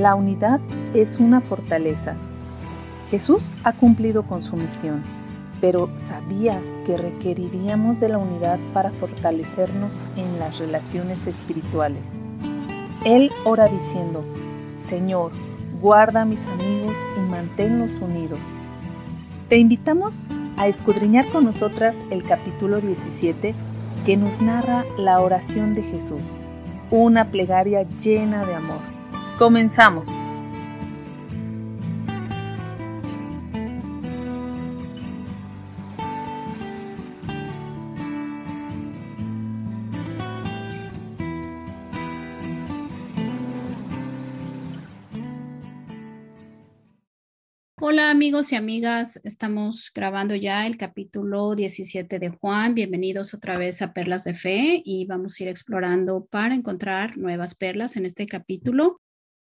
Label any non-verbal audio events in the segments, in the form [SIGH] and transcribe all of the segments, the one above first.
La unidad es una fortaleza. Jesús ha cumplido con su misión, pero sabía que requeriríamos de la unidad para fortalecernos en las relaciones espirituales. Él ora diciendo, Señor, guarda a mis amigos y manténlos unidos. Te invitamos a escudriñar con nosotras el capítulo 17 que nos narra la oración de Jesús, una plegaria llena de amor. Comenzamos. Hola amigos y amigas, estamos grabando ya el capítulo 17 de Juan. Bienvenidos otra vez a Perlas de Fe y vamos a ir explorando para encontrar nuevas perlas en este capítulo.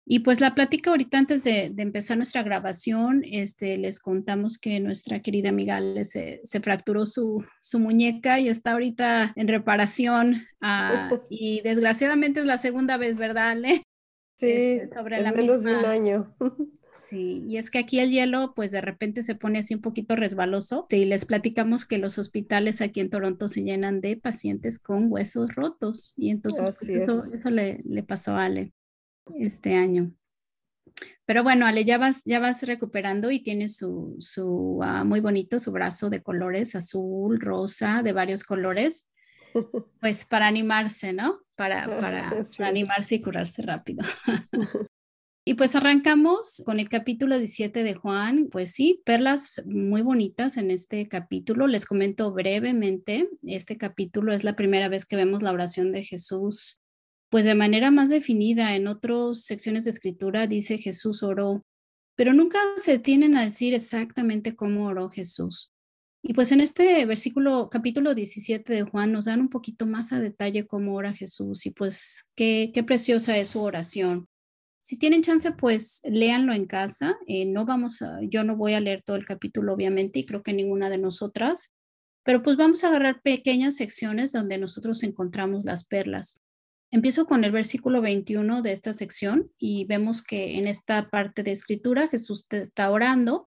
Y pues la plática ahorita antes de, empezar nuestra grabación, este, les contamos que nuestra querida amiga se, se fracturó su, su, muñeca y está ahorita en reparación. Ah, [LAUGHS] y desgraciadamente es la segunda vez, ¿verdad, Ale? Sí, este, sobre la menos de un año. [LAUGHS] Sí, y es que aquí el hielo pues de repente se pone así un poquito resbaloso y les platicamos que los hospitales aquí en Toronto se llenan de pacientes con huesos rotos y entonces pues, eso, eso le, le, pasó a Ale este año. Pero bueno, Ale, ya vas, ya vas recuperando y tiene su, su uh, muy bonito, su brazo de colores, azul, rosa, de varios colores, [LAUGHS] pues para animarse, ¿no? Para, [LAUGHS] para, para animarse y curarse rápido. [LAUGHS] Y pues arrancamos con el capítulo 17 de Juan. Pues sí, perlas muy bonitas en este capítulo. Les comento brevemente, este capítulo es la primera vez que vemos la oración de Jesús, pues de manera más definida. En otras secciones de escritura dice Jesús oró, pero nunca se tienen a decir exactamente cómo oró Jesús. Y pues en este versículo, capítulo 17 de Juan, nos dan un poquito más a detalle cómo ora Jesús y pues qué, qué preciosa es su oración. Si tienen chance, pues léanlo en casa. Eh, no vamos yo no voy a leer todo el capítulo, obviamente, y creo que ninguna de nosotras, pero pues vamos a agarrar pequeñas secciones donde nosotros encontramos las perlas. Empiezo con el versículo 21 de esta sección y vemos que en esta parte de escritura Jesús está orando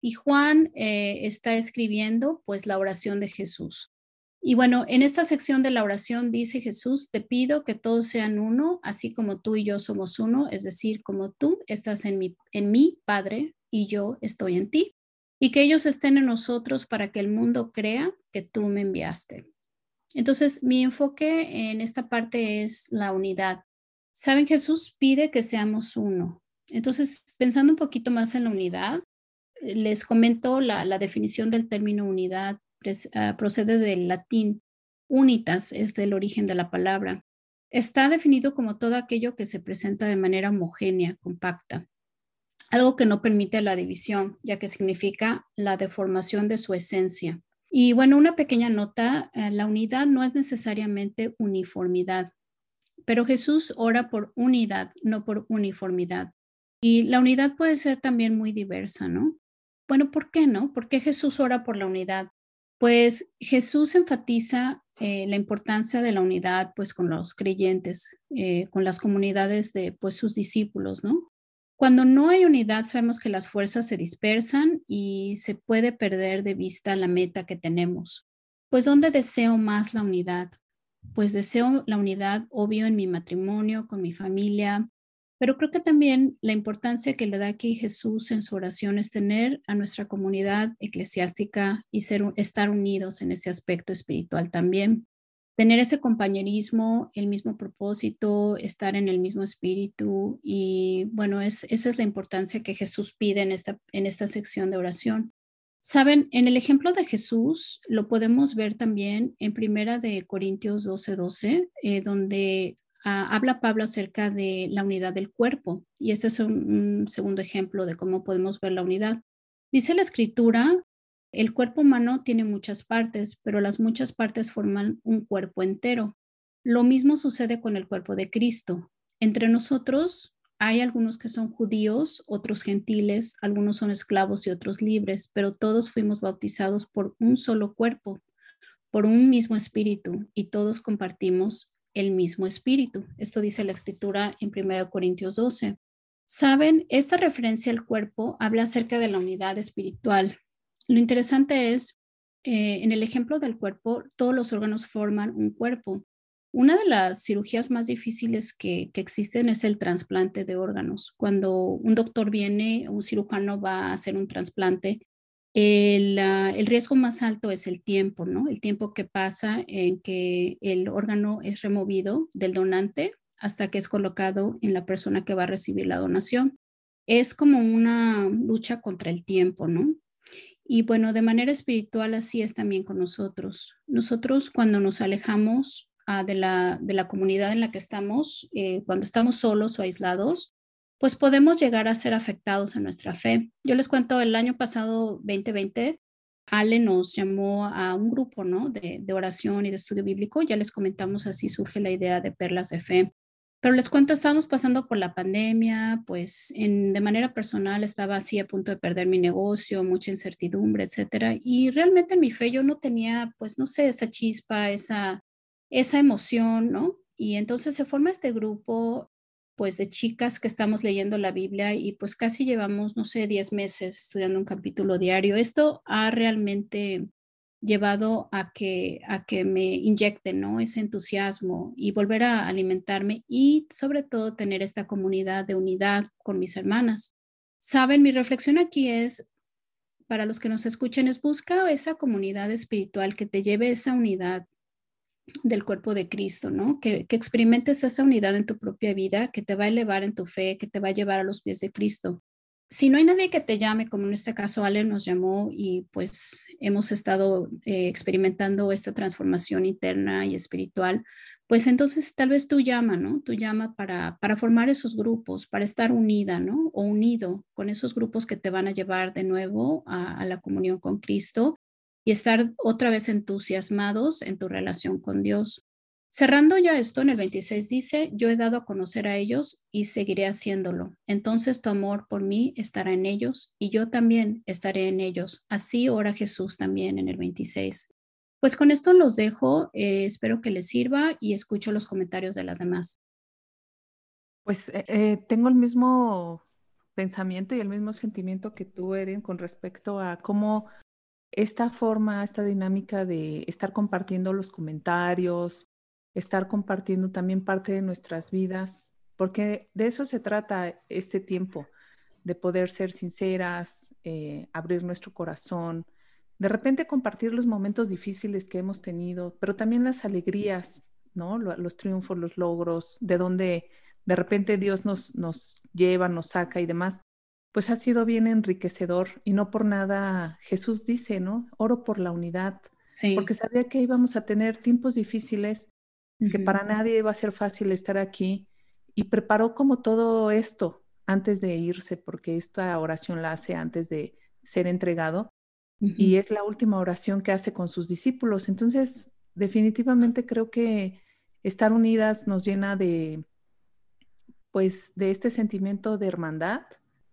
y Juan eh, está escribiendo pues la oración de Jesús. Y bueno, en esta sección de la oración dice Jesús, te pido que todos sean uno, así como tú y yo somos uno, es decir, como tú estás en mi, en mí, Padre, y yo estoy en ti, y que ellos estén en nosotros para que el mundo crea que tú me enviaste. Entonces, mi enfoque en esta parte es la unidad. Saben, Jesús pide que seamos uno. Entonces, pensando un poquito más en la unidad, les comento la, definición del término unidad Ah, procede del latín unitas, es del origen de la palabra. Está definido como todo aquello que se presenta de manera homogénea, compacta, algo que no permite la división, ya que significa la deformación de su esencia. Y bueno, una pequeña nota, eh, la unidad no es necesariamente uniformidad, pero Jesús ora por unidad, no por uniformidad. Y la unidad puede ser también muy diversa, ¿no? Bueno, ¿por qué no? ¿Por qué Jesús ora por la unidad? Pues Jesús enfatiza eh, la importancia de la unidad pues con los creyentes, eh, con las comunidades de pues sus discípulos, ¿no? Cuando no hay unidad sabemos que las fuerzas se dispersan y se puede perder de vista la meta que tenemos. Pues ¿dónde deseo más la unidad? Pues deseo la unidad, obvio, en mi matrimonio, con mi familia, pero creo que también la importancia que le da aquí Jesús en su oración es tener a nuestra comunidad eclesiástica y ser, estar unidos en ese aspecto espiritual también. Tener ese compañerismo, el mismo propósito, estar en el mismo espíritu y bueno, es, esa es la importancia que Jesús pide en esta, en esta sección de oración. Saben, en el ejemplo de Jesús lo podemos ver también en Primera de Corintios 12, 12, eh, donde Ah, habla Pablo acerca de la unidad del cuerpo y este es un, segundo ejemplo de cómo podemos ver la unidad. Dice la escritura, el cuerpo humano tiene muchas partes, pero las muchas partes forman un cuerpo entero. Lo mismo sucede con el cuerpo de Cristo. Entre nosotros hay algunos que son judíos, otros gentiles, algunos son esclavos y otros libres, pero todos fuimos bautizados por un solo cuerpo, por un mismo espíritu, y todos compartimos el mismo espíritu. Esto dice la escritura en 1 Corintios 12. Saben, esta referencia al cuerpo habla acerca de la unidad espiritual. Lo interesante es, eh, en el ejemplo del cuerpo, todos los órganos forman un cuerpo. Una de las cirugías más difíciles que, existen es el trasplante de órganos. Cuando un doctor viene, un cirujano va a hacer un trasplante, ah, el, riesgo más alto es el tiempo, ¿no? El tiempo que pasa en que el órgano es removido del donante hasta que es colocado en la persona que va a recibir la donación. Es como una lucha contra el tiempo, ¿no? Y bueno, de manera espiritual así es también con nosotros. Nosotros cuando nos alejamos ah, de, la, de, la, comunidad en la que estamos, eh, cuando estamos solos o aislados, pues podemos llegar a ser afectados en nuestra fe. Yo les cuento, el año pasado, 2020, Ale nos llamó a un grupo, ¿no? De, de oración y de estudio bíblico. Ya les comentamos, así surge la idea de perlas de fe. Pero les cuento, estábamos pasando por la pandemia, pues de manera personal estaba así a punto de perder mi negocio, mucha incertidumbre, etcétera. Y realmente en mi fe yo no tenía, pues no sé, esa chispa, esa, esa emoción, ¿no? Y entonces se forma este grupo, pues de chicas que estamos leyendo la Biblia y pues casi llevamos, no sé, 10 meses estudiando un capítulo diario. Esto ha realmente llevado a que, a que me inyecten ¿no? ese entusiasmo y volver a alimentarme y sobre todo tener esta comunidad de unidad con mis hermanas. Saben, mi reflexión aquí es, para los que nos escuchen, es busca esa comunidad espiritual que te lleve esa unidad del cuerpo de Cristo, ¿no? Que, que experimentes esa unidad en tu propia vida, que te va a elevar en tu fe, que te va a llevar a los pies de Cristo si no hay nadie que te llame, como en este caso Ale nos llamó y pues hemos estado eh, experimentando esta transformación interna y espiritual, pues entonces tal vez tú llama, ¿no? Tú llama para, para formar esos grupos, para estar unida, ¿no? O unido con esos grupos que te van a llevar de nuevo a, a la comunión con Cristo y estar otra vez entusiasmados en tu relación con Dios. Cerrando ya esto, en el 26 dice, yo he dado a conocer a ellos y seguiré haciéndolo. Entonces tu amor por mí estará en ellos y yo también estaré en ellos. Así ora Jesús también en el 26. Pues con esto los dejo, eh, espero que les sirva y escucho los comentarios de las demás. Pues eh, eh, tengo el mismo pensamiento y el mismo sentimiento que tú, Eren, con respecto a cómo esta forma, esta dinámica de estar compartiendo los comentarios, estar compartiendo también parte de nuestras vidas, porque de eso se trata este tiempo, de poder ser sinceras, eh, abrir nuestro corazón, de repente compartir los momentos difíciles que hemos tenido, pero también las alegrías, ¿no? Los triunfos, los logros, de donde de repente Dios nos, nos lleva, nos saca y demás, pues ha sido bien enriquecedor y no por nada Jesús dice, ¿no? Oro por la unidad, porque sabía que íbamos a tener tiempos difíciles que para nadie iba a ser fácil estar aquí y preparó como todo esto antes de irse, porque esta oración la hace antes de ser entregado y es la última oración que hace con sus discípulos. Entonces, definitivamente creo que estar unidas nos llena de, pues, de este sentimiento de hermandad,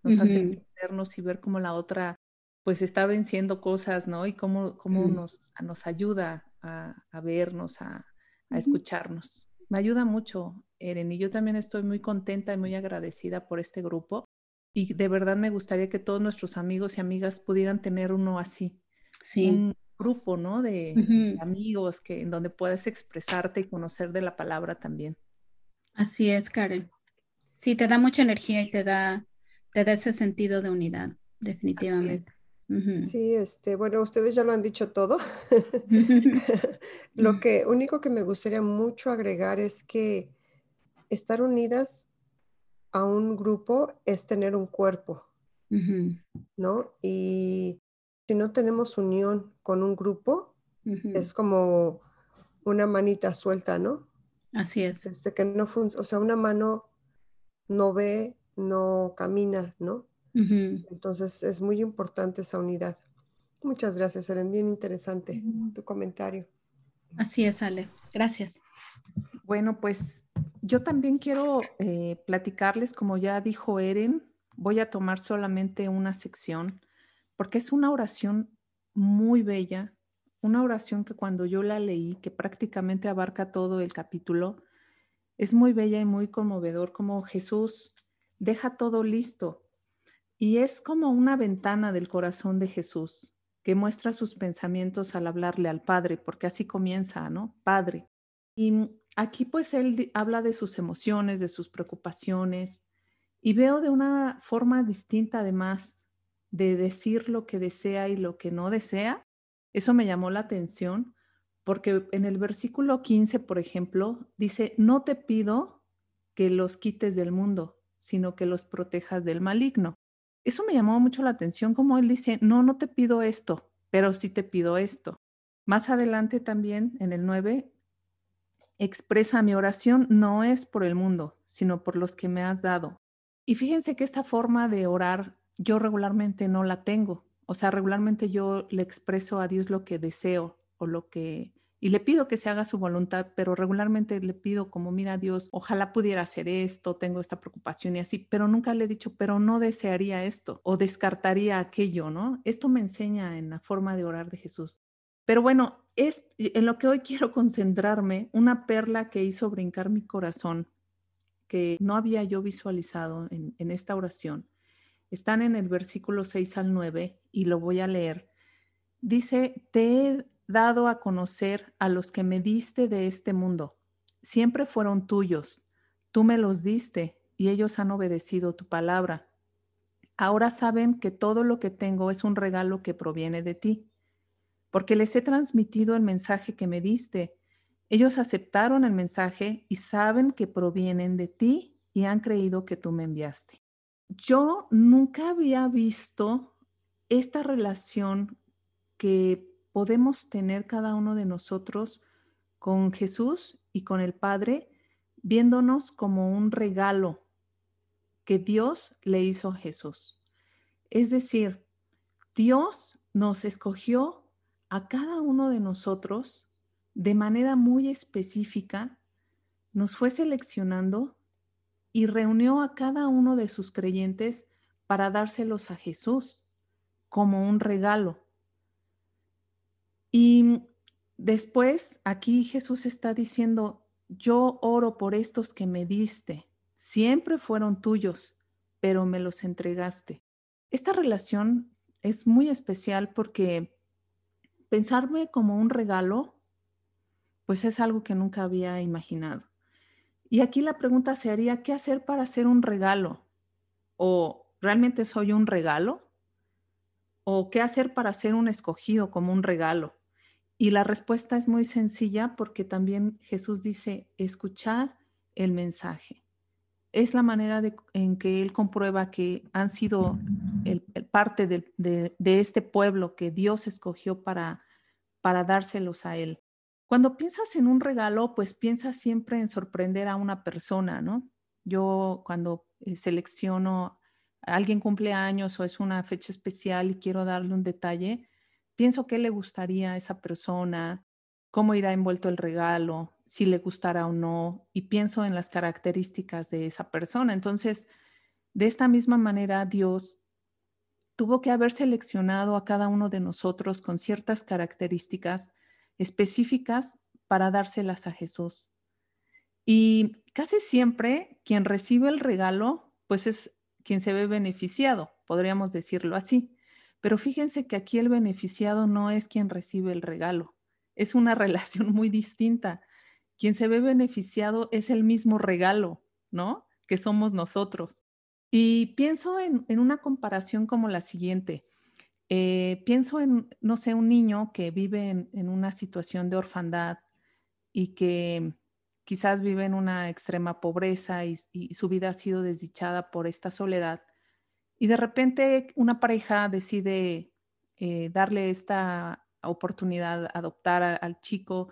nos hace conocernos y ver cómo la otra, pues, está venciendo cosas, ¿no? Y cómo, cómo nos, nos ayuda a, a vernos, a, a escucharnos. Me ayuda mucho, Eren, y yo también estoy muy contenta y muy agradecida por este grupo. Y de verdad me gustaría que todos nuestros amigos y amigas pudieran tener uno así. Sí. Un grupo, ¿no? De, amigos que, en donde puedas expresarte y conocer de la palabra también. Así es, Karen. Sí, te da mucha energía y te da, te da ese sentido de unidad, definitivamente. Sí, este, bueno, ustedes ya lo han dicho todo. [LAUGHS] [LAUGHS] Lo que único que me gustaría mucho agregar es que estar unidas a un grupo es tener un cuerpo, ¿no? Y si no tenemos unión con un grupo, es como una manita suelta, ¿no? Así es. Este, que no o sea, una mano no ve, no camina, ¿no? Entonces es muy importante esa unidad. Muchas gracias, Eren. Bien interesante tu comentario. Así es, Ale. Gracias. Bueno, pues yo también quiero eh, platicarles, como ya dijo Eren, voy a tomar solamente una sección porque es una oración muy bella, una oración que cuando yo la leí, que prácticamente abarca todo el capítulo, es muy bella y muy conmovedor como Jesús deja todo listo. Y es como una ventana del corazón de Jesús que muestra sus pensamientos al hablarle al Padre, porque así comienza, ¿no? Padre. Y aquí pues él habla de sus emociones, de sus preocupaciones, y veo de una forma distinta además de decir lo que desea y lo que no desea. Eso me llamó la atención porque en el versículo 15, por ejemplo, dice, no te pido que los quites del mundo, sino que los protejas del maligno. Eso me llamó mucho la atención, como él dice, no, no te pido esto, pero sí te pido esto. Más adelante también, en el 9, expresa mi oración no es por el mundo, sino por los que me has dado. Y fíjense que esta forma de orar yo regularmente no la tengo. O sea, regularmente yo le expreso a Dios lo que deseo o lo que y le pido que se haga su voluntad, pero regularmente le pido como, mira Dios, ojalá pudiera hacer esto, tengo esta preocupación y así, pero nunca le he dicho, pero no desearía esto o descartaría aquello, ¿no? Esto me enseña en la forma de orar de Jesús. Pero bueno, es en lo que hoy quiero concentrarme, una perla que hizo brincar mi corazón, que no había yo visualizado en, en esta oración. Están en el versículo 6 al 9 y lo voy a leer. Dice, te he dado a conocer a los que me diste de este mundo. Siempre fueron tuyos. Tú me los diste y ellos han obedecido tu palabra. Ahora saben que todo lo que tengo es un regalo que proviene de ti, porque les he transmitido el mensaje que me diste. Ellos aceptaron el mensaje y saben que provienen de ti y han creído que tú me enviaste. Yo nunca había visto esta relación que podemos tener cada uno de nosotros con Jesús y con el Padre, viéndonos como un regalo que Dios le hizo a Jesús. Es decir, Dios nos escogió a cada uno de nosotros de manera muy específica, nos fue seleccionando y reunió a cada uno de sus creyentes para dárselos a Jesús como un regalo. Y después aquí Jesús está diciendo, yo oro por estos que me diste, siempre fueron tuyos, pero me los entregaste. Esta relación es muy especial porque pensarme como un regalo, pues es algo que nunca había imaginado. Y aquí la pregunta se haría, ¿qué hacer para hacer un regalo? ¿O realmente soy un regalo? ¿O qué hacer para ser un escogido como un regalo? Y la respuesta es muy sencilla porque también Jesús dice, escuchar el mensaje. Es la manera en que Él comprueba que han sido parte de, de, este pueblo que Dios escogió para, para dárselos a Él. Cuando piensas en un regalo, pues piensas siempre en sorprender a una persona, ¿no? Yo cuando eh, selecciono alguien cumpleaños o es una fecha especial y quiero darle un detalle, pienso qué le gustaría a esa persona, cómo irá envuelto el regalo, si le gustará o no, y pienso en las características de esa persona. Entonces, de esta misma manera, Dios tuvo que haber seleccionado a cada uno de nosotros con ciertas características específicas para dárselas a Jesús. Y casi siempre quien recibe el regalo, pues es quien se ve beneficiado, podríamos decirlo así. Pero fíjense que aquí el beneficiado no es quien recibe el regalo, es una [LAUGHS] relación muy distinta. Quien se ve beneficiado es el mismo regalo, ¿no? Que somos nosotros. Y pienso en, una comparación como la siguiente. Eh, pienso en, no sé, un niño que vive en, una situación de orfandad y que quizás vive en una extrema pobreza y, su vida ha sido desdichada por esta soledad y de repente una pareja decide eh, darle esta oportunidad, adoptar al chico,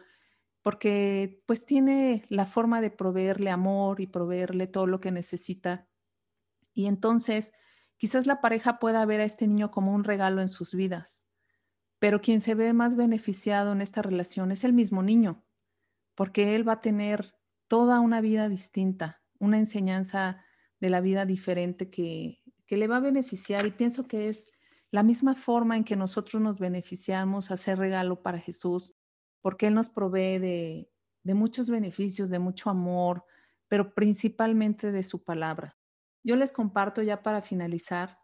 porque pues tiene la forma de proveerle amor y proveerle todo lo que necesita. Y entonces quizás la pareja pueda ver a este niño como un regalo en sus vidas, pero quien se ve más beneficiado en esta relación es el mismo niño, porque él va a tener toda una vida distinta, una enseñanza de la vida diferente que que le va a beneficiar y pienso que es la misma forma en que nosotros nos beneficiamos hacer regalo para Jesús, porque Él nos provee de, de muchos beneficios, de mucho amor, pero principalmente de su palabra. yo les comparto ya para finalizar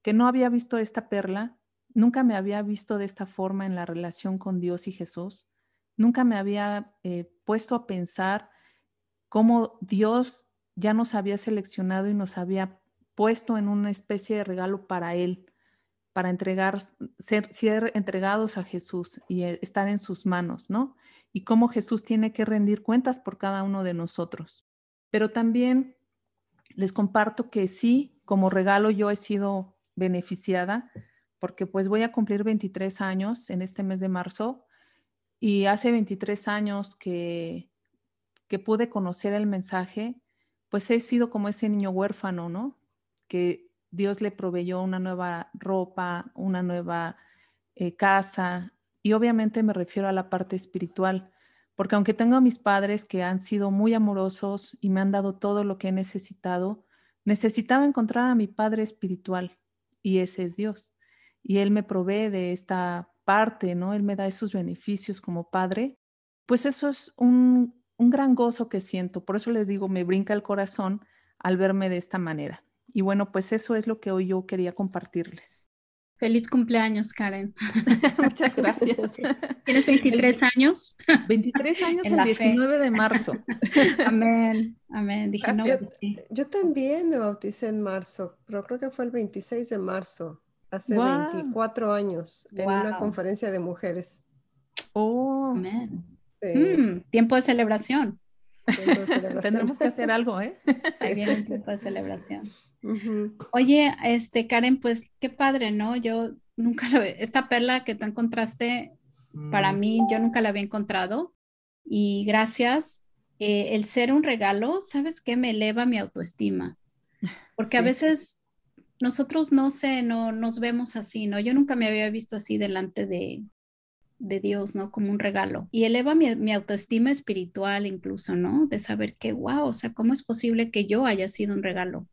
que no había visto esta perla, nunca me había visto de esta forma en la relación con Dios y Jesús, nunca me había eh, puesto a pensar cómo Dios ya nos había seleccionado y nos había puesto en una especie de regalo para Él, para entregar, ser, entregados a Jesús y eh, estar en sus manos, ¿no? Y cómo Jesús tiene que rendir cuentas por cada uno de nosotros. Pero también les comparto que sí, como regalo yo he sido beneficiada porque pues voy a cumplir 23 años en este mes de marzo y hace 23 años que, que pude conocer el mensaje, pues he sido como ese niño huérfano, ¿no? Que Dios le proveyó una nueva ropa, una nueva eh, casa y obviamente me refiero a la parte espiritual porque aunque tengo a mis padres que han sido muy amorosos y me han dado todo lo que he necesitado, necesitaba encontrar a mi Padre espiritual y ese es Dios. Y Él me provee de esta parte, ¿no? Él me da esos beneficios como Padre. Pues eso es un, un gran gozo que siento. Por eso les digo, me brinca el corazón al verme de esta manera. Y bueno, pues eso es lo que hoy yo quería compartirles. Feliz cumpleaños, Karen. [LAUGHS] Muchas gracias. [LAUGHS] ¿Tienes 23 años? 23 años el 19 de marzo. [LAUGHS] Amén, amén. Dije, no, yo, yo, también me bauticé en marzo, pero creo que fue el 26 de marzo, hace 24 años, en una conferencia de mujeres. Oh, amén. Mm, tiempo de celebración. Tenemos que hacer algo, ¿eh? Ahí viene el tiempo de celebración. Oye, este, Karen, pues qué padre, ¿no? Yo nunca lo, esta perla que tú encontraste, para mí, yo nunca la había encontrado. Y gracias, eh, el ser un regalo, ¿sabes qué? Me eleva mi autoestima. Porque a veces nosotros no sé, no nos vemos así, ¿no? Yo nunca me había visto así delante de, de Dios, ¿no? Como un regalo. Y eleva mi, mi, autoestima espiritual incluso, ¿no? De saber que, wow, o sea, ¿cómo es posible que yo haya sido un regalo?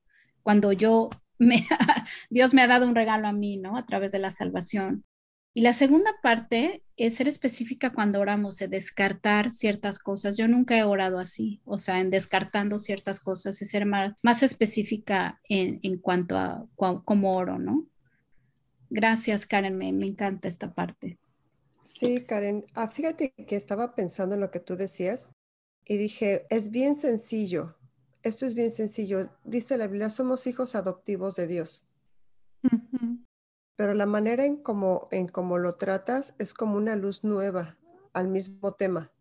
Cuando yo me, [LAUGHS] Dios me ha dado un regalo a mí, ¿no? A través de la salvación. Y la segunda parte es ser específica cuando oramos, de descartar ciertas cosas. Yo nunca he orado así, o sea, en descartando ciertas cosas y ser más, más específica en, en, cuanto a cómo oro, ¿no? Gracias, Karen, me, me, encanta esta parte. Sí, Karen, ah, fíjate que estaba pensando en lo que tú decías y dije, es bien sencillo esto es bien sencillo. Dice la Biblia, somos hijos adoptivos de Dios. Pero la manera en cómo en cómo lo tratas es como una luz nueva al mismo tema,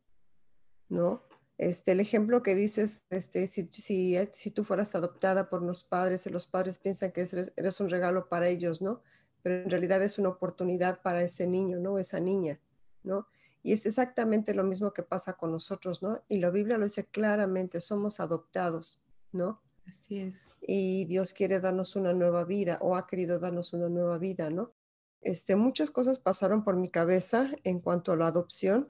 ¿no? Este, el ejemplo que dices, este, si, si, si tú fueras adoptada por unos padres y los padres piensan que eres, eres, un regalo para ellos, ¿no? Pero en realidad es una oportunidad para ese niño, ¿no? Esa niña, ¿no? Y es exactamente lo mismo que pasa con nosotros, ¿no? Y la Biblia lo dice claramente, somos adoptados, ¿no? Así es. Y Dios quiere darnos una nueva vida o ha querido darnos una nueva vida, ¿no? Este, muchas cosas pasaron por mi cabeza en cuanto a la adopción.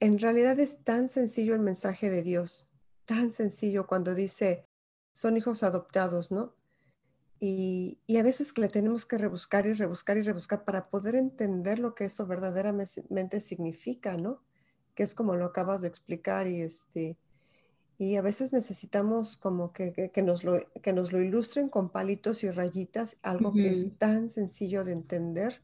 En realidad es tan sencillo el mensaje de Dios, tan sencillo cuando dice, son hijos adoptados, ¿no? Y, a veces que le tenemos que rebuscar y rebuscar y rebuscar para poder entender lo que eso verdaderamente significa, ¿no? Que es como lo acabas de explicar y este y a veces necesitamos como que, que, nos, lo, que nos lo ilustren con palitos y rayitas, algo que es tan sencillo de entender,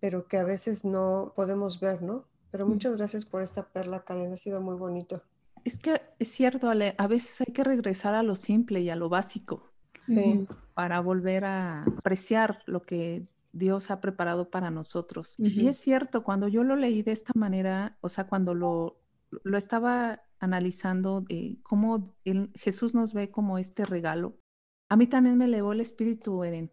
pero que a veces no podemos ver, ¿no? Pero mm. muchas gracias por esta perla, Karen, ha sido muy bonito. Es que es cierto, Ale, a veces hay que regresar a lo simple y a lo básico. Sí. Para volver a apreciar lo que Dios ha preparado para nosotros. Y es cierto, cuando yo lo leí de esta manera, o sea, cuando lo, lo estaba analizando de cómo Jesús nos ve como este regalo, a mí también me elevó el espíritu, Eren.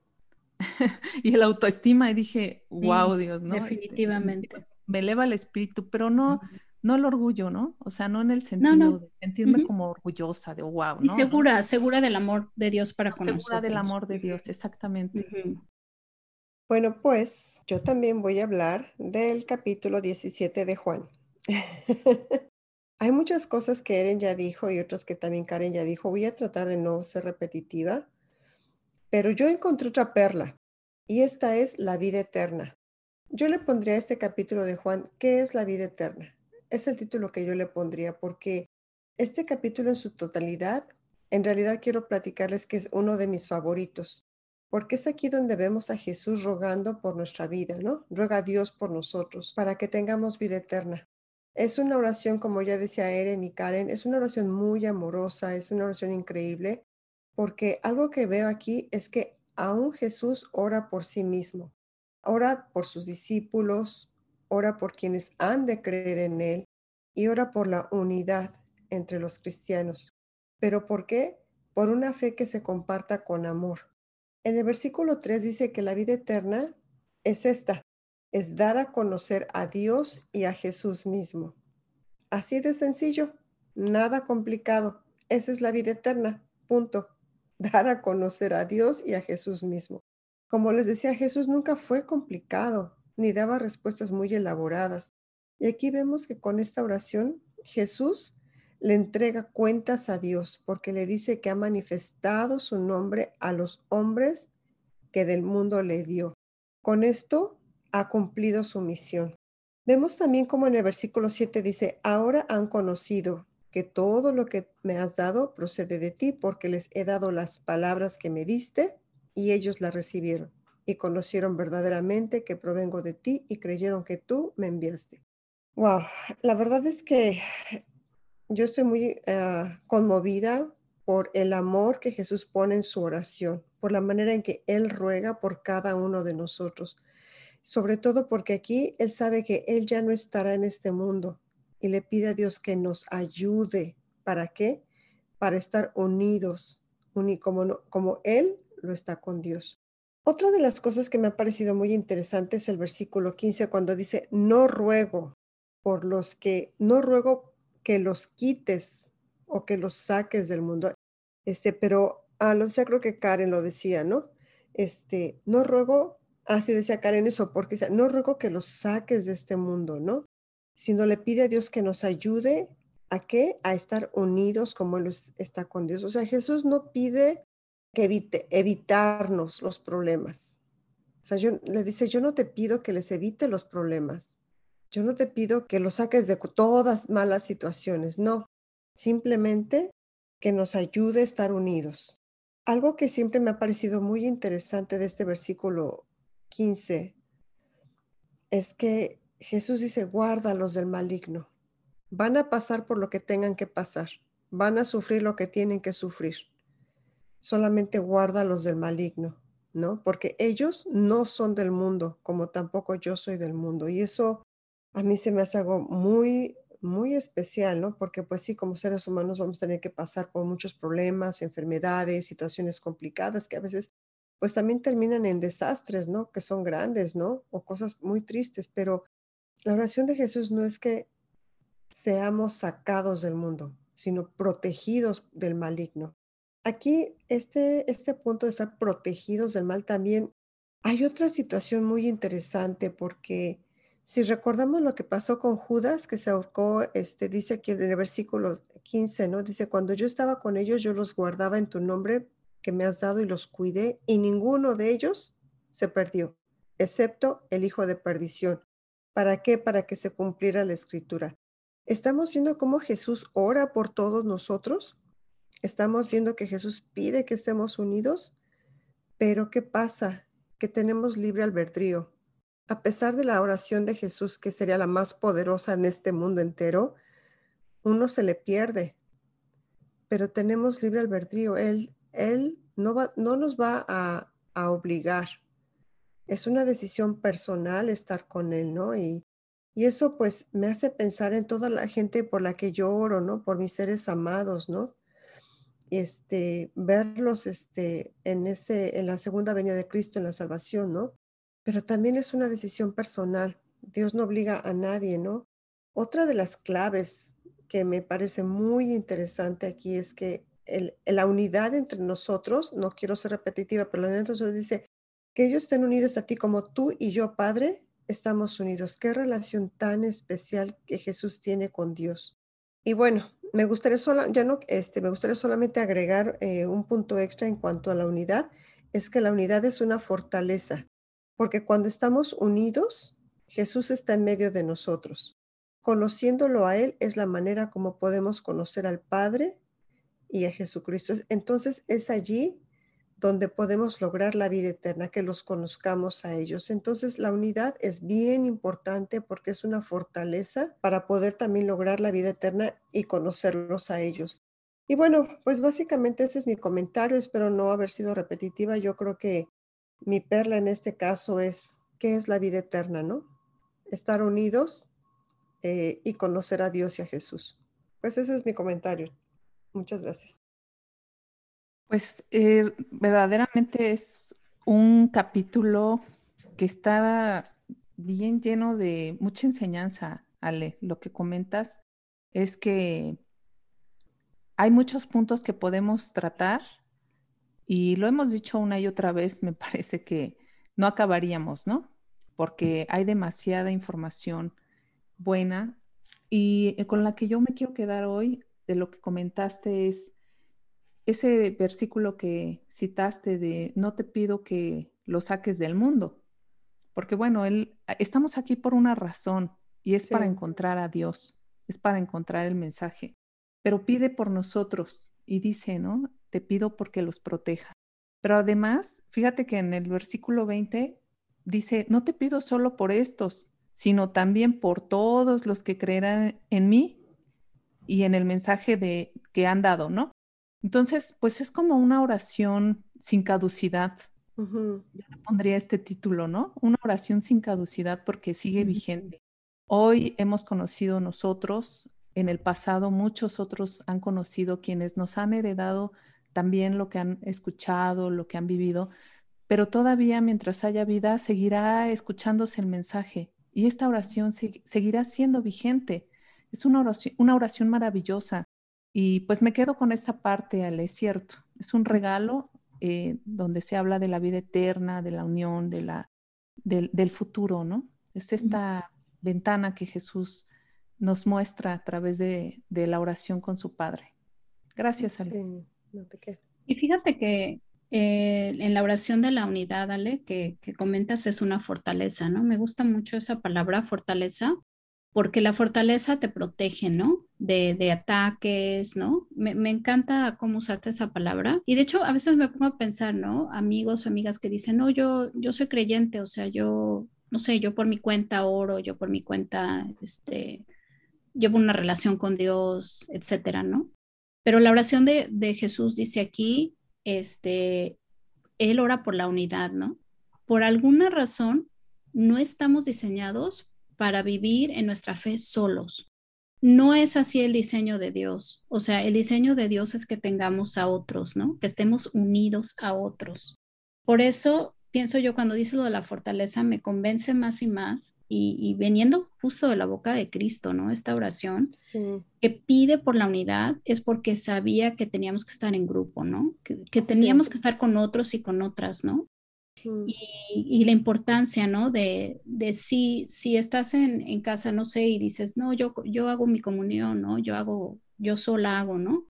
[LAUGHS] y el autoestima y dije, wow, Dios, ¿no? Este, Definitivamente. me eleva el espíritu, pero no, no el orgullo, ¿no? O sea, no en el sentido de sentirme como orgullosa de wow, ¿no? Y segura, segura del amor de Dios para con Segura del amor de Dios, exactamente. Bueno, pues yo también voy a hablar del capítulo 17 de Juan. [LAUGHS] Hay muchas cosas que Eren ya dijo y otras que también Karen ya dijo. Voy a tratar de no ser repetitiva, pero yo encontré otra perla y esta es la vida eterna. Yo le pondría a este capítulo de Juan, ¿qué es la vida eterna? Es el título que yo le pondría porque este capítulo en su totalidad en realidad quiero platicarles que es uno de mis favoritos, porque es aquí donde vemos a Jesús rogando por nuestra vida, ¿no? Ruega a Dios por nosotros, para que tengamos vida eterna. Es una oración, como ya decía Eren y Karen, es una oración muy amorosa, es una oración increíble, porque algo que veo aquí es que aún Jesús ora por sí mismo, ora por sus discípulos, ora por quienes han de creer en Él y ora por la unidad entre los cristianos. ¿Pero por qué? Por una fe que se comparta con amor. En el versículo 3 dice que la vida eterna es esta, es dar a conocer a Dios y a Jesús mismo. Así de sencillo, nada complicado. Esa es la vida eterna, punto. [LAUGHS] Dar a conocer a Dios y a Jesús mismo. Como les decía, Jesús nunca fue complicado, ni daba respuestas muy elaboradas. Y aquí vemos que con esta oración Jesús le entrega cuentas a Dios porque le dice que ha manifestado su nombre a los hombres que del mundo le dio. Con esto ha cumplido su misión. Vemos también como en el versículo 7 dice, ahora han conocido que todo lo que me has dado procede de ti porque les he dado las palabras que me diste y ellos las recibieron y conocieron verdaderamente que provengo de ti y creyeron que tú me enviaste. Wow, la verdad es que yo estoy muy eh, conmovida por el amor que Jesús pone en su oración, por la manera en que Él ruega por cada uno de nosotros, sobre todo porque aquí Él sabe que Él ya no estará en este mundo y le pide a Dios que nos ayude. ¿Para qué? Para estar unidos, como Él lo está con Dios. Otra de las cosas que me ha parecido muy interesante es el versículo 15 cuando dice, no ruego por los que, no ruego que los quites o que los saques del mundo. Este, pero, ah, lo decía, creo que Karen lo decía, ¿no? Este, no ruego, así decía Karen eso, porque no ruego que los saques de este mundo, ¿no? Sino le pide a Dios que nos ayude a qué? A estar unidos como Él está con Dios. O sea, Jesús no pide que evite, evitarnos los problemas. O sea, yo, le dice, yo no te pido que les evite los problemas. Yo no te pido que los saques de todas malas situaciones, no. Simplemente que nos ayude a estar unidos. Algo que siempre me ha parecido muy interesante de este versículo 15 es que Jesús dice, guárdalos del maligno. Van a pasar por lo que tengan que pasar. Van a sufrir lo que tienen que sufrir solamente guarda los del maligno, ¿no? Porque ellos no son del mundo, como tampoco yo soy del mundo. Y eso a mí se me hace algo muy, muy especial, ¿no? Porque pues sí, como seres humanos vamos a tener que pasar por muchos problemas, enfermedades, situaciones complicadas que a veces pues también terminan en desastres, ¿no? Que son grandes, ¿no? O cosas muy tristes, pero la oración de Jesús no es que seamos sacados del mundo, sino protegidos del maligno. Aquí, este, este punto de estar protegidos del mal también, hay otra situación muy interesante porque si recordamos lo que pasó con Judas, que se ahorcó, este, dice aquí en el versículo 15, ¿no? Dice, cuando yo estaba con ellos, yo los guardaba en tu nombre que me has dado y los cuidé, y ninguno de ellos se perdió, excepto el hijo de perdición. ¿Para qué? Para que se cumpliera la escritura. Estamos viendo cómo Jesús ora por todos nosotros Estamos viendo que Jesús pide que estemos unidos, pero ¿qué pasa? Que tenemos libre albedrío. A pesar de la oración de Jesús, que sería la más poderosa en este mundo entero, uno se le pierde. Pero tenemos libre albedrío. Él, él no, va, no nos va a, obligar. Es una decisión personal estar con Él, ¿no? Y, y eso pues me hace pensar en toda la gente por la que yo oro, ¿no? Por mis seres amados, ¿no? Este, verlos este, en, ese, en la segunda venida de Cristo, en la salvación, ¿no? Pero también es una decisión personal. Dios no obliga a nadie, ¿no? Otra de las claves que me parece muy interesante aquí es que la unidad entre nosotros, no quiero ser repetitiva, pero la unidad entre nosotros dice que ellos estén unidos a ti como tú y yo, Padre, estamos unidos. Qué relación tan especial que Jesús tiene con Dios. Y bueno, este, me gustaría solamente agregar eh, un punto extra en cuanto a la unidad, es que la unidad es una fortaleza, porque cuando estamos unidos, Jesús está en medio de nosotros. Conociéndolo a Él es la manera como podemos conocer al Padre y a Jesucristo. Entonces es allí donde podemos lograr la vida eterna, que los conozcamos a ellos. Entonces la unidad es bien importante porque es una fortaleza para poder también lograr la vida eterna y conocerlos a ellos. Y bueno, pues básicamente ese es mi comentario, espero no haber sido repetitiva. Yo creo que mi perla en este caso es, ¿qué es la vida eterna, no? Estar unidos eh, y conocer a Dios y a Jesús. Pues ese es mi comentario. Muchas gracias. Pues eh, verdaderamente es un capítulo que estaba bien lleno de mucha enseñanza, Ale. Lo que comentas es que hay muchos puntos que podemos tratar y lo hemos dicho una y otra vez, me [LAUGHS] parece que no acabaríamos, ¿no? Porque hay demasiada información buena y eh, con la que yo me quiero quedar hoy de lo que comentaste es ese versículo que citaste de no te pido que lo saques del mundo, porque bueno, él, estamos aquí por una razón y es para encontrar a Dios, es para encontrar el mensaje, pero pide por nosotros y dice, ¿no? Te pido porque los proteja. Pero además, fíjate que en el versículo 20 dice, no te pido solo por estos, sino también por todos los que creerán en mí y en el mensaje de que han dado, ¿no? Entonces, pues es como una oración sin caducidad. Yo le pondría este título, ¿no? Una oración sin caducidad porque sigue vigente. Hoy hemos conocido nosotros, en el pasado muchos otros han conocido quienes nos han heredado también lo que han escuchado, lo que han vivido, pero todavía mientras haya vida seguirá escuchándose el mensaje y esta oración seguirá siendo vigente. Es una oración, una oración maravillosa y pues me quedo con esta parte, Ale, es cierto. Es un regalo eh, donde se habla de la vida eterna, de la unión, de la, del, futuro, ¿no? Es esta ventana que Jesús nos muestra a través de, la oración con su Padre. Gracias, Ale. Sí, no te Y fíjate que eh, en la oración de la unidad, Ale, que, que comentas es una fortaleza, ¿no? Me gusta mucho esa palabra fortaleza porque la fortaleza te protege, ¿no? De, ataques, ¿no? Me, me, encanta cómo usaste esa palabra. Y de hecho, a veces me pongo a pensar, ¿no? Amigos o amigas que dicen, no, yo, yo soy creyente, o sea, yo, no sé, yo por mi cuenta oro, yo por mi cuenta, este, llevo una relación con Dios, etcétera, ¿no? Pero la oración de, de Jesús dice aquí, este, Él ora por la unidad, ¿no? Por alguna razón, no estamos diseñados para vivir en nuestra fe solos. No es así el diseño de Dios. O sea, el diseño de Dios es que tengamos a otros, ¿no? Que estemos unidos a otros. Por eso pienso yo cuando dice lo de la fortaleza, me convence más y más y, veniendo justo de la boca de Cristo, ¿no? Esta oración que pide por la unidad es porque sabía que teníamos que estar en grupo, ¿no? Que, teníamos que estar con otros y con otras, ¿no? Y, la importancia, ¿no? De, de si, si estás en, en, casa, no sé, y dices, no, yo, yo hago mi comunión, ¿no? Yo hago, yo sola hago, ¿no?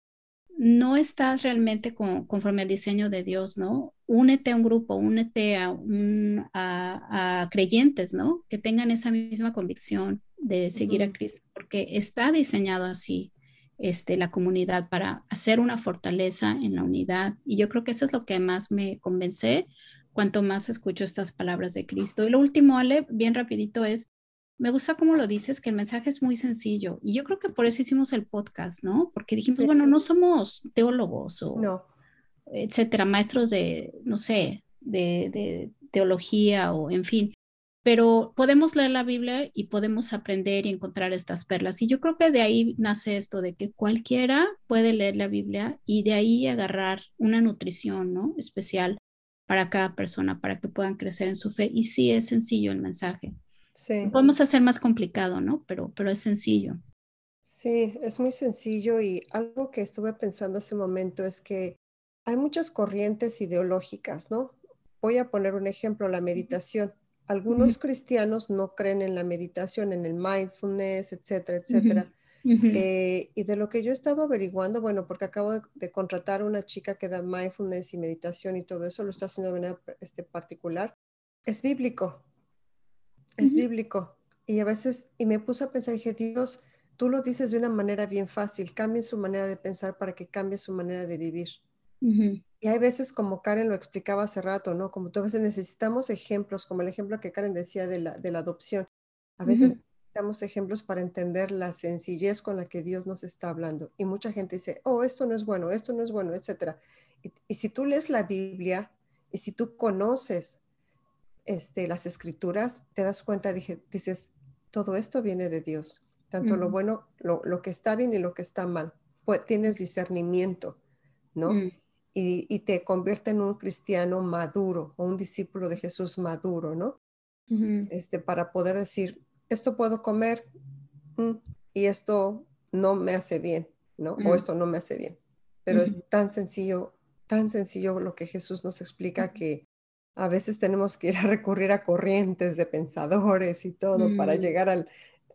No estás realmente conforme al diseño de Dios, ¿no? Únete a un grupo, únete a, un, a, a, creyentes, ¿no? Que tengan esa misma convicción de seguir a Cristo, porque está diseñado así. Este, la comunidad para hacer una fortaleza en la unidad. Y yo creo que eso es lo que más me convence, cuanto más escucho estas palabras de Cristo. Y lo último, Ale, bien rapidito es, me gusta cómo lo dices, que el mensaje es muy sencillo. Y yo creo que por eso hicimos el podcast, ¿no? Porque dijimos, bueno, no somos teólogos o, no. etcétera, maestros de, no sé, de, de teología o en fin pero podemos leer la Biblia y podemos aprender y encontrar estas perlas. Y yo creo que de ahí nace esto de que cualquiera puede leer la Biblia y de ahí agarrar una nutrición, ¿no? Especial para cada persona, para que puedan crecer en su fe. Y sí es sencillo el mensaje. Sí. podemos hacer más complicado, ¿no? Pero, pero es sencillo. Sí, es muy sencillo y algo que estuve pensando hace un momento es que hay muchas corrientes ideológicas, ¿no? Voy a poner un ejemplo, la meditación. Algunos cristianos no creen en la meditación, en el mindfulness, etcétera, etcétera. Eh, y de lo que yo he estado averiguando, bueno, porque acabo de, contratar a una chica que da mindfulness y meditación y todo eso, lo está haciendo de manera este, particular, es bíblico, es bíblico. Y a veces, y me puse a pensar, dije, Dios, tú lo dices de una manera bien fácil, cambien su manera de pensar para que cambie su manera de vivir. Y hay veces, como Karen lo explicaba hace rato, ¿no? Como tú a veces necesitamos ejemplos, como el ejemplo que Karen decía de la, de la adopción. A veces necesitamos ejemplos para entender la sencillez con la que Dios nos está hablando. Y mucha gente dice, oh, esto no es bueno, esto no es bueno, etc. Y, y si tú lees la Biblia y si tú conoces este, las escrituras, te das cuenta, dije, dices, todo esto viene de Dios, tanto lo bueno, lo, lo, que está bien y lo que está mal. Pues, tienes discernimiento, ¿no? Mm. Y, y, te convierte en un cristiano maduro o un discípulo de Jesús maduro, ¿no? este, para poder decir, esto puedo comer mm, y esto no me hace bien, ¿no? O esto no me hace bien. Pero es tan sencillo, tan sencillo lo que Jesús nos explica que a veces tenemos que ir a recurrir a corrientes de pensadores y todo para mm. llegar al,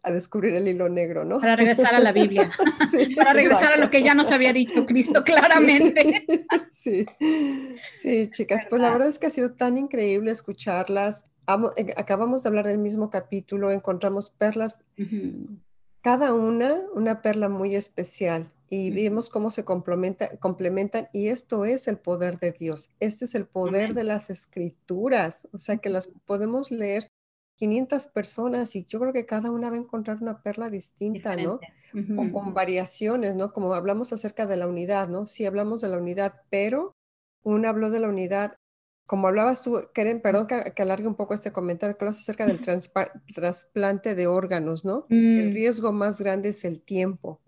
a descubrir el hilo negro, ¿no? Para regresar a la Biblia, [LAUGHS] para regresar a lo que ya nos había dicho Cristo [LAUGHS] claramente. [LAUGHS] Sí, sí, chicas, pues la verdad es que ha sido tan increíble escucharlas. Eh, acabamos de hablar del mismo capítulo, encontramos perlas, cada una, una perla muy especial y vemos cómo se complementa, complementan y esto es el poder de Dios. Este es el poder de las escrituras, o sea que las podemos leer 500 personas y yo creo que cada una va a encontrar una perla distinta, ¿no? O con variaciones, ¿no? Como hablamos acerca de la unidad, ¿no? Sí hablamos de la unidad, pero una habló de la unidad, como hablabas tú, Keren, perdón que, alargue un poco este comentario, que hablas acerca del trasplante de órganos, ¿no? El mm. riesgo más grande es el tiempo.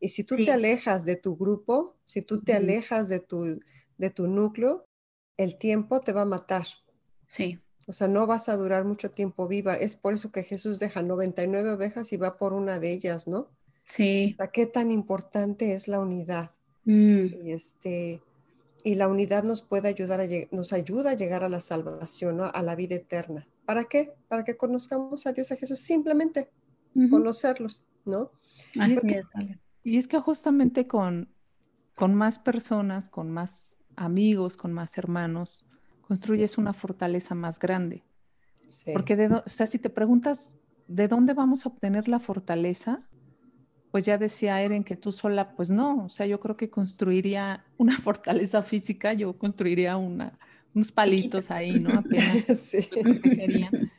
Y si tú te alejas de tu grupo, si tú te alejas de tu, de tu núcleo, el tiempo te va a matar. Sí. O sea, no vas a durar mucho tiempo viva. Es por eso que Jesús deja 99 ovejas y va por una de ellas, ¿no? Sí. O sea, qué tan importante es la unidad. Mm. Y, este, y la unidad nos puede ayudar a nos ayuda a llegar a la salvación, ¿no? a la vida eterna. ¿Para qué? Para que conozcamos a Dios, a Jesús, simplemente conocerlos, ¿no? Así es, y es que justamente con, con más personas, con más amigos, con más hermanos, construyes una fortaleza más grande. Porque, de, o sea, si te preguntas de dónde vamos a obtener la fortaleza, pues ya decía Eren que tú sola, pues no, o sea, yo creo que construiría [LAUGHS] una fortaleza física, yo construiría una, unos palitos ahí, ¿no? Apenas [LAUGHS] sí. [LAUGHS]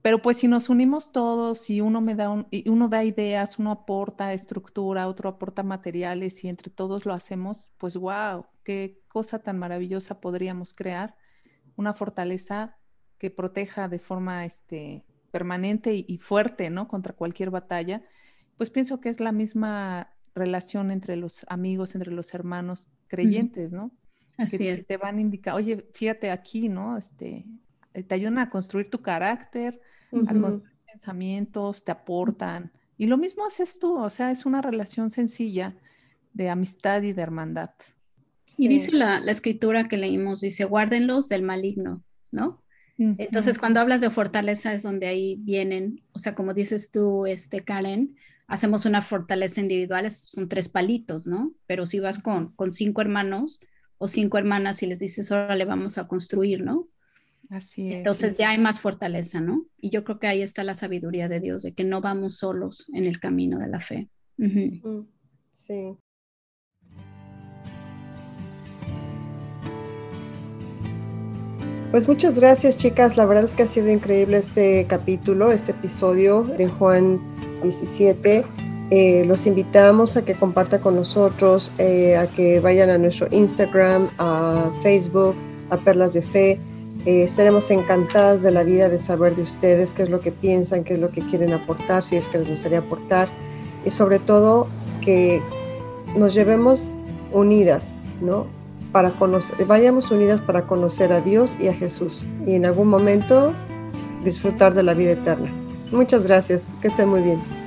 Pero pues si nos unimos todos y uno me da uno da ideas, uno aporta estructura, otro aporta materiales y entre todos lo hacemos, pues wow, qué cosa tan maravillosa podríamos crear, una fortaleza que proteja de forma este, permanente y, fuerte, ¿no? Contra cualquier batalla. Pues pienso que es la misma relación entre los amigos, entre los hermanos creyentes, ¿no? Así es. Te van a indicar, oye, fíjate aquí, ¿no? Este, te ayudan a construir tu carácter, algunos pensamientos, te aportan. Y lo mismo haces tú, o sea, es una relación sencilla de amistad y de hermandad. Y dice la, escritura que leímos, dice, guárdenlos del maligno, ¿no? Entonces, cuando hablas de fortaleza es donde ahí vienen, o sea, como dices tú, este, Karen, hacemos una fortaleza individual, son tres palitos, ¿no? Pero si vas con, con cinco hermanos o cinco hermanas y les dices, ahora le vamos a construir, ¿no? Así es. Entonces ya hay más fortaleza, ¿no? Y yo creo que ahí está la sabiduría de Dios, de que no vamos solos en el camino de la fe. Sí. Pues muchas gracias chicas, la verdad es que ha sido increíble este capítulo, este episodio de Juan 17. Eh, los invitamos a que compartan con nosotros, eh, a que vayan a nuestro Instagram, a Facebook, a Perlas de Fe eh, estaremos encantadas de la vida de saber de ustedes qué es lo que piensan, qué es lo que quieren aportar, si es que les gustaría aportar y sobre todo que nos llevemos unidas, ¿no? Para conocer, vayamos unidas para conocer a Dios y a Jesús y en algún momento disfrutar de la vida eterna. Muchas gracias, que estén muy bien.